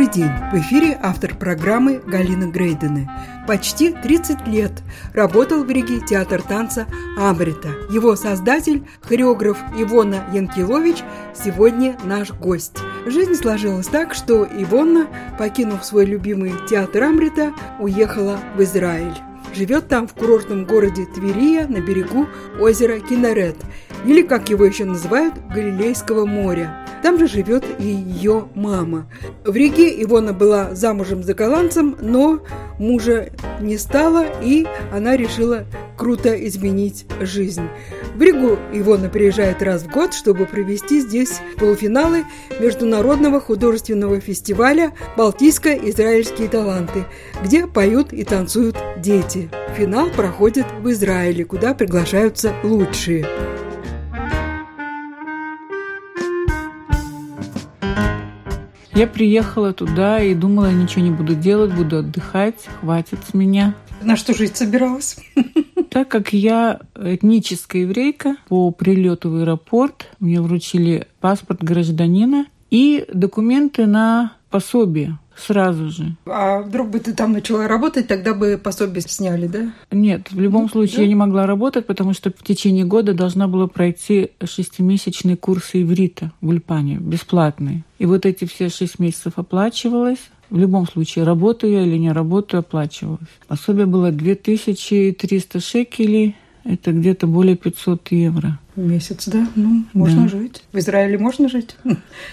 Добрый день! В эфире автор программы Галина Грейдены. Почти 30 лет работал в Риге театр танца «Амрита». Его создатель, хореограф Ивона Янкилович, сегодня наш гость. Жизнь сложилась так, что Ивонна, покинув свой любимый театр «Амрита», уехала в Израиль. Живет там в курортном городе Тверия на берегу озера Кинарет, или, как его еще называют, Галилейского моря. Там же живет ее мама. В Риге Ивона была замужем за голландцем, но мужа не стало, и она решила круто изменить жизнь. В Ригу Ивона приезжает раз в год, чтобы провести здесь полуфиналы Международного художественного фестиваля «Балтийско-израильские таланты», где поют и танцуют дети. Финал проходит в Израиле, куда приглашаются лучшие. Я приехала туда и думала, ничего не буду делать, буду отдыхать, хватит с меня. На что жить собиралась? Так как я этническая еврейка, по прилету в аэропорт мне вручили паспорт гражданина и документы на пособие сразу же. А вдруг бы ты там начала работать, тогда бы пособие сняли, да? Нет, в любом случае да? я не могла работать, потому что в течение года должна была пройти шестимесячные курсы иврита в Ульпане, бесплатные. И вот эти все шесть месяцев оплачивалось. В любом случае, работаю я или не работаю, оплачивалось. Пособие было 2300 шекелей, это где-то более 500 евро. Месяц, да? Ну, можно да. жить. В Израиле можно жить?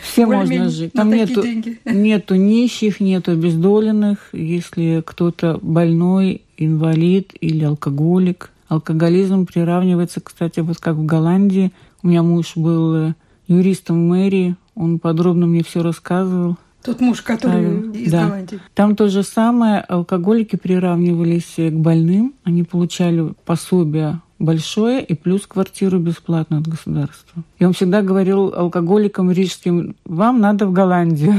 Все можно жить. Там нету, нету нищих, нету обездоленных. Если кто-то больной, инвалид или алкоголик. Алкоголизм приравнивается, кстати, вот как в Голландии. У меня муж был э, юристом в мэрии, он подробно мне все рассказывал. Тот муж, который Ставил. из да. Голландии. Там то же самое. Алкоголики приравнивались к больным. Они получали пособие большое и плюс квартиру бесплатно от государства. Я вам всегда говорил алкоголикам рижским, вам надо в Голландию.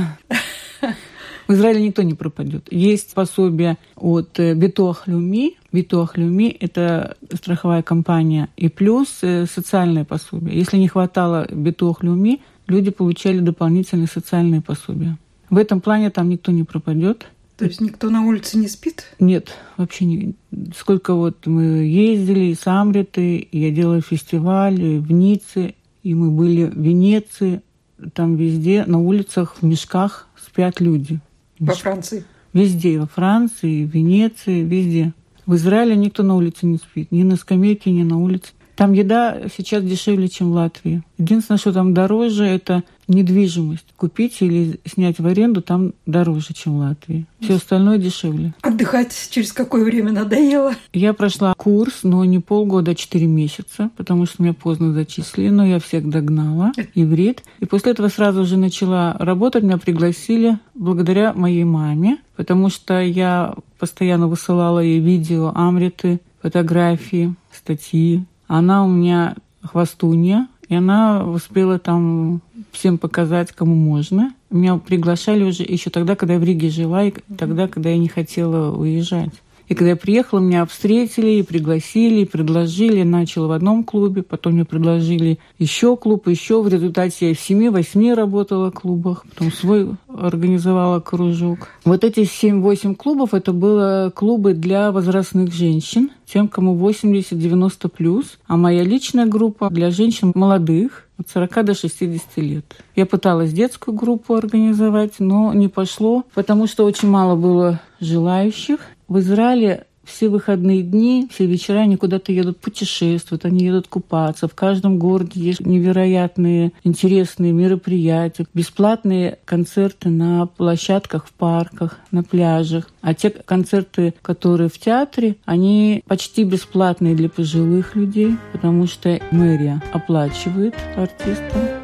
В Израиле никто не пропадет. Есть пособие от Битуах Люми. Битуах Люми – это страховая компания. И плюс э, социальное пособие. Если не хватало Битуах Люми, люди получали дополнительные социальные пособия. В этом плане там никто не пропадет. То есть никто на улице не спит? Нет, вообще не. Сколько вот мы ездили с Амриты, и я делала фестиваль в Ницце, и мы были в Венеции, там везде на улицах в мешках спят люди. Во Франции? Везде, во Франции, в Венеции, везде. В Израиле никто на улице не спит, ни на скамейке, ни на улице. Там еда сейчас дешевле, чем в Латвии. Единственное, что там дороже, это недвижимость. Купить или снять в аренду там дороже, чем в Латвии. Все остальное дешевле. Отдыхать через какое время надоело? Я прошла курс, но не полгода, а четыре месяца, потому что меня поздно зачислили, но я всех догнала, иврит. И после этого сразу же начала работать, меня пригласили благодаря моей маме, потому что я постоянно высылала ей видео, амриты, фотографии, статьи. Она у меня хвостунья, и она успела там всем показать, кому можно. Меня приглашали уже еще тогда, когда я в Риге жила, и тогда, когда я не хотела уезжать. И когда я приехала, меня встретили, и пригласили, и предложили. Начала в одном клубе, потом мне предложили еще клуб, еще. В результате я в семи-восьми работала в клубах, потом свой организовала кружок. Вот эти семь-восемь клубов, это были клубы для возрастных женщин, тем, кому 80-90 плюс. А моя личная группа для женщин молодых, от 40 до 60 лет. Я пыталась детскую группу организовать, но не пошло, потому что очень мало было желающих. В Израиле все выходные дни, все вечера они куда-то едут путешествуют, они едут купаться. В каждом городе есть невероятные интересные мероприятия, бесплатные концерты на площадках, в парках, на пляжах. А те концерты, которые в театре, они почти бесплатные для пожилых людей, потому что мэрия оплачивает артистам.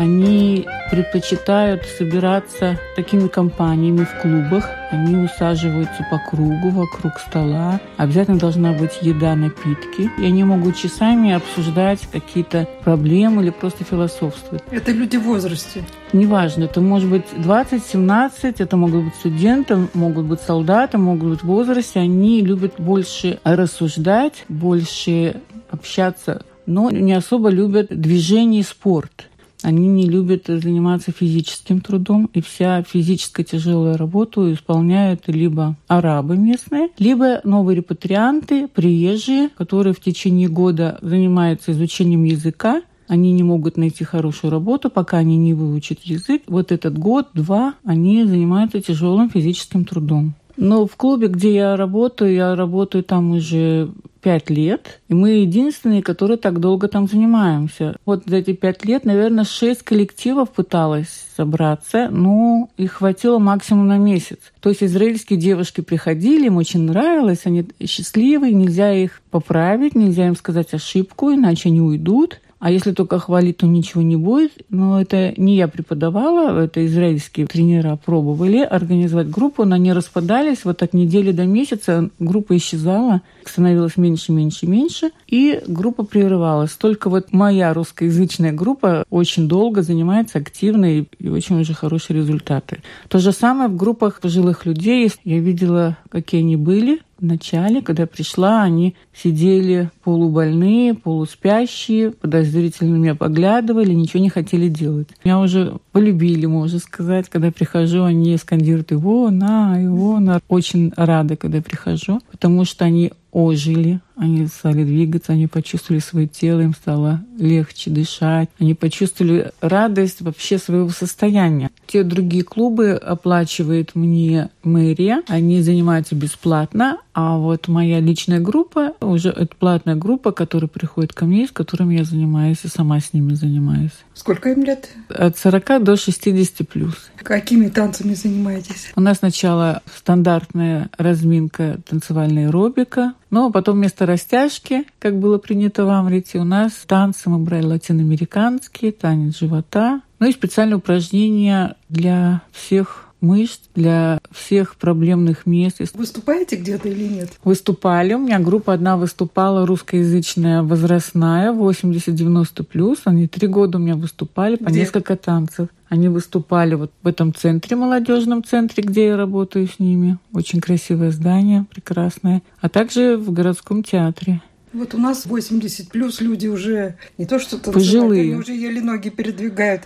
Они предпочитают собираться такими компаниями в клубах. Они усаживаются по кругу вокруг стола. Обязательно должна быть еда, напитки. И они могут часами обсуждать какие-то проблемы или просто философствовать. Это люди в возрасте? Неважно. Это может быть 20, 17, это могут быть студенты, могут быть солдаты, могут быть в возрасте. Они любят больше рассуждать, больше общаться, но не особо любят движение и спорт. Они не любят заниматься физическим трудом, и вся физическая тяжелая работа исполняют либо арабы местные, либо новые репатрианты, приезжие, которые в течение года занимаются изучением языка, они не могут найти хорошую работу, пока они не выучат язык. Вот этот год-два они занимаются тяжелым физическим трудом. Но в клубе, где я работаю, я работаю там уже пять лет, и мы единственные, которые так долго там занимаемся. Вот за эти пять лет, наверное, шесть коллективов пыталась собраться, но их хватило максимум на месяц. То есть израильские девушки приходили, им очень нравилось, они счастливые, нельзя их поправить, нельзя им сказать ошибку, иначе они уйдут. А если только хвалить, то ничего не будет. Но это не я преподавала, это израильские тренера пробовали организовать группу, но они распадались. Вот от недели до месяца группа исчезала, становилась меньше, меньше, меньше, и группа прерывалась. Только вот моя русскоязычная группа очень долго занимается активно и, и очень уже хорошие результаты. То же самое в группах пожилых людей. Я видела, какие они были, в начале, когда я пришла, они сидели полубольные, полуспящие, подозрительно меня поглядывали, ничего не хотели делать. Меня уже полюбили, можно сказать. Когда я прихожу, они скандируют его, на, его, на. Очень рада, когда я прихожу, потому что они ожили, они стали двигаться, они почувствовали свое тело, им стало легче дышать, они почувствовали радость вообще своего состояния. Те другие клубы оплачивает мне мэрия, они занимаются бесплатно, а вот моя личная группа, уже это платная группа, которая приходит ко мне, с которыми я занимаюсь и сама с ними занимаюсь. Сколько им лет? От 40 до 60 плюс. Какими танцами занимаетесь? У нас сначала стандартная разминка танцевальная аэробика, но потом вместо растяжки, как было принято в Амрите, у нас танцы мы брали латиноамериканские, танец живота, ну и специальные упражнения для всех мышц, для всех проблемных мест. Выступаете где-то или нет? Выступали. У меня группа одна выступала, русскоязычная, возрастная, 80-90 плюс. Они три года у меня выступали по где? несколько танцев. Они выступали вот в этом центре, молодежном центре, где я работаю с ними. Очень красивое здание, прекрасное. А также в городском театре. Вот у нас 80 плюс люди уже не то что танцевать, Пожилые. они уже еле ноги передвигают.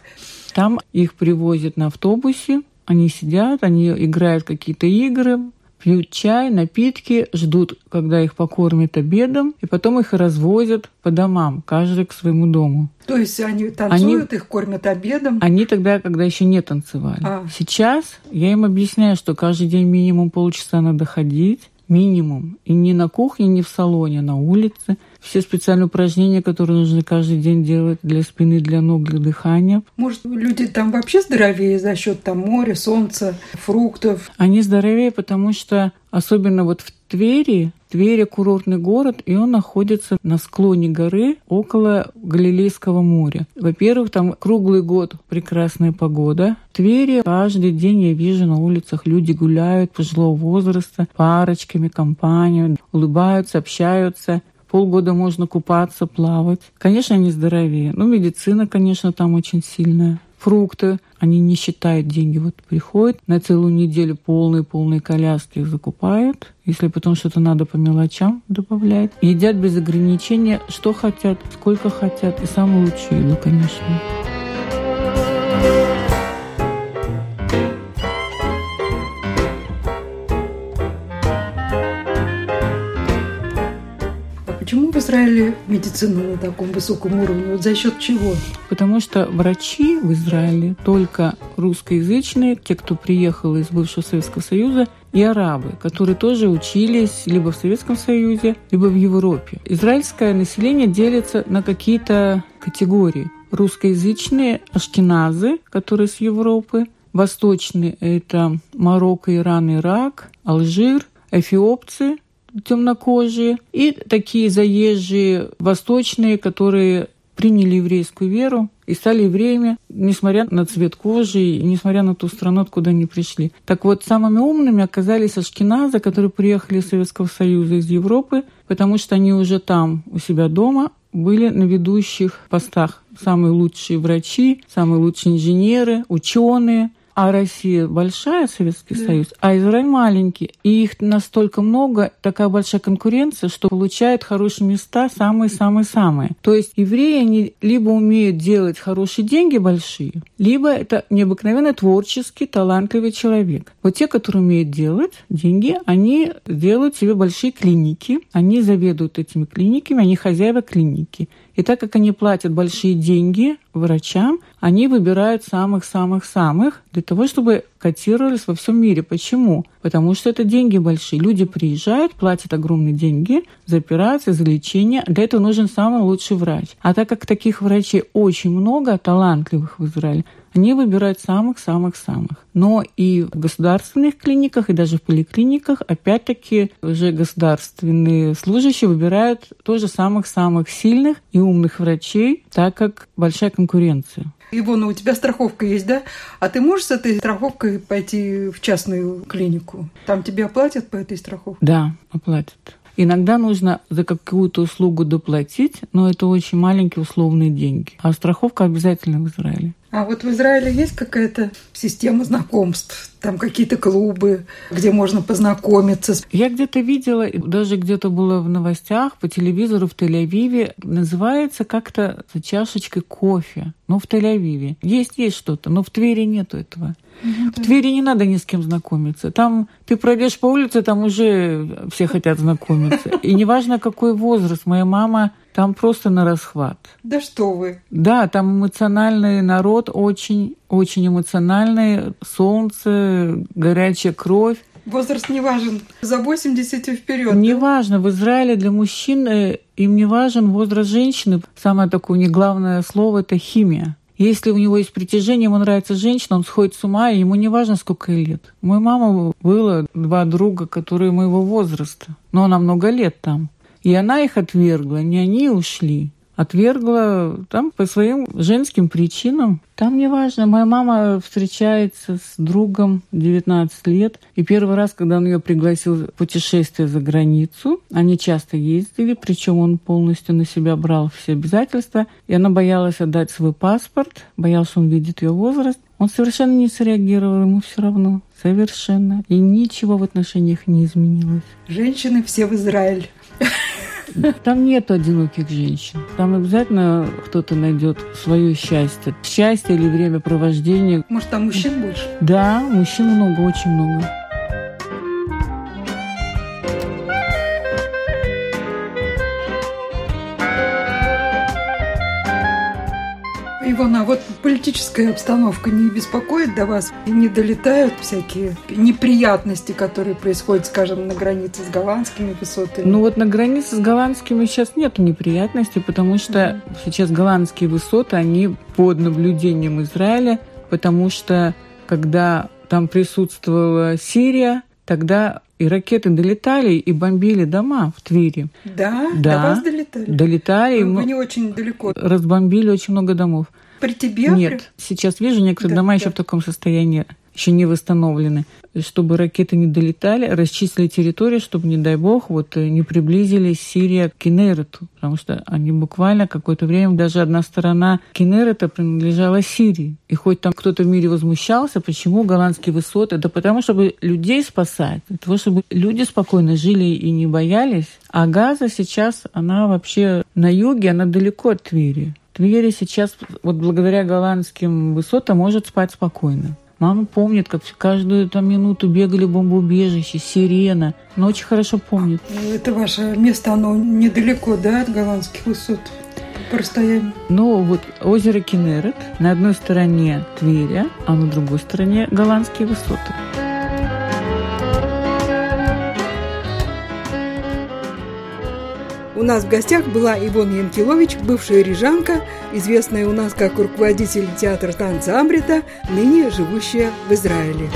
Там их привозят на автобусе, они сидят, они играют какие-то игры, пьют чай, напитки, ждут, когда их покормят обедом, и потом их развозят по домам, каждый к своему дому. То есть они танцуют, они, их кормят обедом? Они тогда, когда еще не танцевали. А. Сейчас я им объясняю, что каждый день минимум полчаса надо ходить, минимум. И не на кухне, не в салоне, а на улице. Все специальные упражнения, которые нужно каждый день делать для спины, для ног, для дыхания. Может, люди там вообще здоровее за счет там моря, солнца, фруктов? Они здоровее, потому что особенно вот в Твери, Твери курортный город, и он находится на склоне горы около Галилейского моря. Во-первых, там круглый год прекрасная погода. В Твери каждый день я вижу на улицах люди гуляют пожилого возраста, парочками, компаниями, улыбаются, общаются полгода можно купаться, плавать. Конечно, они здоровее. Ну, медицина, конечно, там очень сильная фрукты. Они не считают деньги. Вот приходят на целую неделю полные-полные коляски закупают. Если потом что-то надо по мелочам добавлять. Едят без ограничения, что хотят, сколько хотят. И самую лучшую еду, конечно. Израиле медицина на таком высоком уровне? Вот за счет чего? Потому что врачи в Израиле только русскоязычные, те, кто приехал из бывшего Советского Союза, и арабы, которые тоже учились либо в Советском Союзе, либо в Европе. Израильское население делится на какие-то категории. Русскоязычные ашкеназы, которые с Европы, восточные – это Марокко, Иран, Ирак, Алжир, эфиопцы, темнокожие, и такие заезжие восточные, которые приняли еврейскую веру и стали евреями, несмотря на цвет кожи и несмотря на ту страну, откуда они пришли. Так вот, самыми умными оказались ашкеназы, которые приехали из Советского Союза, из Европы, потому что они уже там, у себя дома, были на ведущих постах. Самые лучшие врачи, самые лучшие инженеры, ученые – а Россия большая, Советский да. Союз, а Израиль маленький. И их настолько много, такая большая конкуренция, что получают хорошие места самые-самые-самые. То есть евреи, они либо умеют делать хорошие деньги большие, либо это необыкновенно творческий, талантливый человек. Вот те, которые умеют делать деньги, они делают себе большие клиники, они заведуют этими клиниками, они хозяева клиники. И так как они платят большие деньги врачам, они выбирают самых-самых-самых для того, чтобы котировались во всем мире. Почему? Потому что это деньги большие. Люди приезжают, платят огромные деньги за операции, за лечение. Для этого нужен самый лучший врач. А так как таких врачей очень много, талантливых в Израиле, они выбирают самых-самых-самых. Но и в государственных клиниках, и даже в поликлиниках, опять-таки, уже государственные служащие выбирают тоже самых-самых сильных и умных врачей, так как большая конкуренция. Ивона, у тебя страховка есть, да? А ты можешь с этой страховкой пойти в частную клинику? Там тебе оплатят по этой страховке? Да, оплатят. Иногда нужно за какую-то услугу доплатить, но это очень маленькие условные деньги. А страховка обязательно в Израиле. А вот в Израиле есть какая-то система знакомств? Там какие-то клубы, где можно познакомиться? Я где-то видела, даже где-то было в новостях, по телевизору в Тель-Авиве, называется как-то за чашечкой кофе. Ну, в Тель-Авиве. Есть, есть что-то, но в Твери нету этого. В Твери не надо ни с кем знакомиться. Там ты пройдешь по улице, там уже все хотят знакомиться. И неважно, какой возраст. Моя мама там просто на расхват. Да что вы? Да, там эмоциональный народ, очень, очень эмоциональный. Солнце, горячая кровь. Возраст не важен. За 80 и вперед. Не да? важно. В Израиле для мужчин э, им не важен возраст женщины. Самое такое не главное слово – это химия. Если у него есть притяжение, ему нравится женщина, он сходит с ума, и ему не важно, сколько лет. У моей мамы было два друга, которые моего возраста, но она много лет там. И она их отвергла, не они ушли отвергла там по своим женским причинам. Там не важно. Моя мама встречается с другом 19 лет. И первый раз, когда он ее пригласил в путешествие за границу, они часто ездили, причем он полностью на себя брал все обязательства. И она боялась отдать свой паспорт, боялась, что он видит ее возраст. Он совершенно не среагировал, ему все равно. Совершенно. И ничего в отношениях не изменилось. Женщины все в Израиль. Там нет одиноких женщин. Там обязательно кто-то найдет свое счастье. Счастье или время провождения. Может, там мужчин больше? Да, мужчин много, очень много. Ивана, вот политическая обстановка не беспокоит до вас? И не долетают всякие неприятности, которые происходят, скажем, на границе с голландскими высотами? Ну вот на границе с голландскими сейчас нет неприятностей, потому что mm. сейчас голландские высоты, они под наблюдением Израиля, потому что когда там присутствовала Сирия, тогда и ракеты долетали и бомбили дома в Твери. Да? Да. До вас долетали? Долетали. Вы, вы не очень далеко. Разбомбили очень много домов. При тебе? Нет. Сейчас вижу, некоторые да, дома да. еще в таком состоянии еще не восстановлены, чтобы ракеты не долетали, расчистили территорию, чтобы, не дай бог, вот э, не приблизились Сирия к Кенерету, потому что они буквально какое-то время, даже одна сторона Кенерета принадлежала Сирии. И хоть там кто-то в мире возмущался, почему голландские высоты, да потому чтобы людей спасать, для того, чтобы люди спокойно жили и не боялись. А Газа сейчас, она вообще на юге, она далеко от Твери. Твери сейчас, вот благодаря голландским высотам, может спать спокойно. Мама помнит, как каждую там минуту бегали бомбоубежище, сирена. Она очень хорошо помнит. Это ваше место, оно недалеко, да, от голландских высот? по расстоянию? Ну, вот озеро Кенерет. На одной стороне Тверя, а на другой стороне голландские высоты. У нас в гостях была Ивона Янкилович, бывшая рижанка, известная у нас как руководитель театра танца Амрита, ныне живущая в Израиле.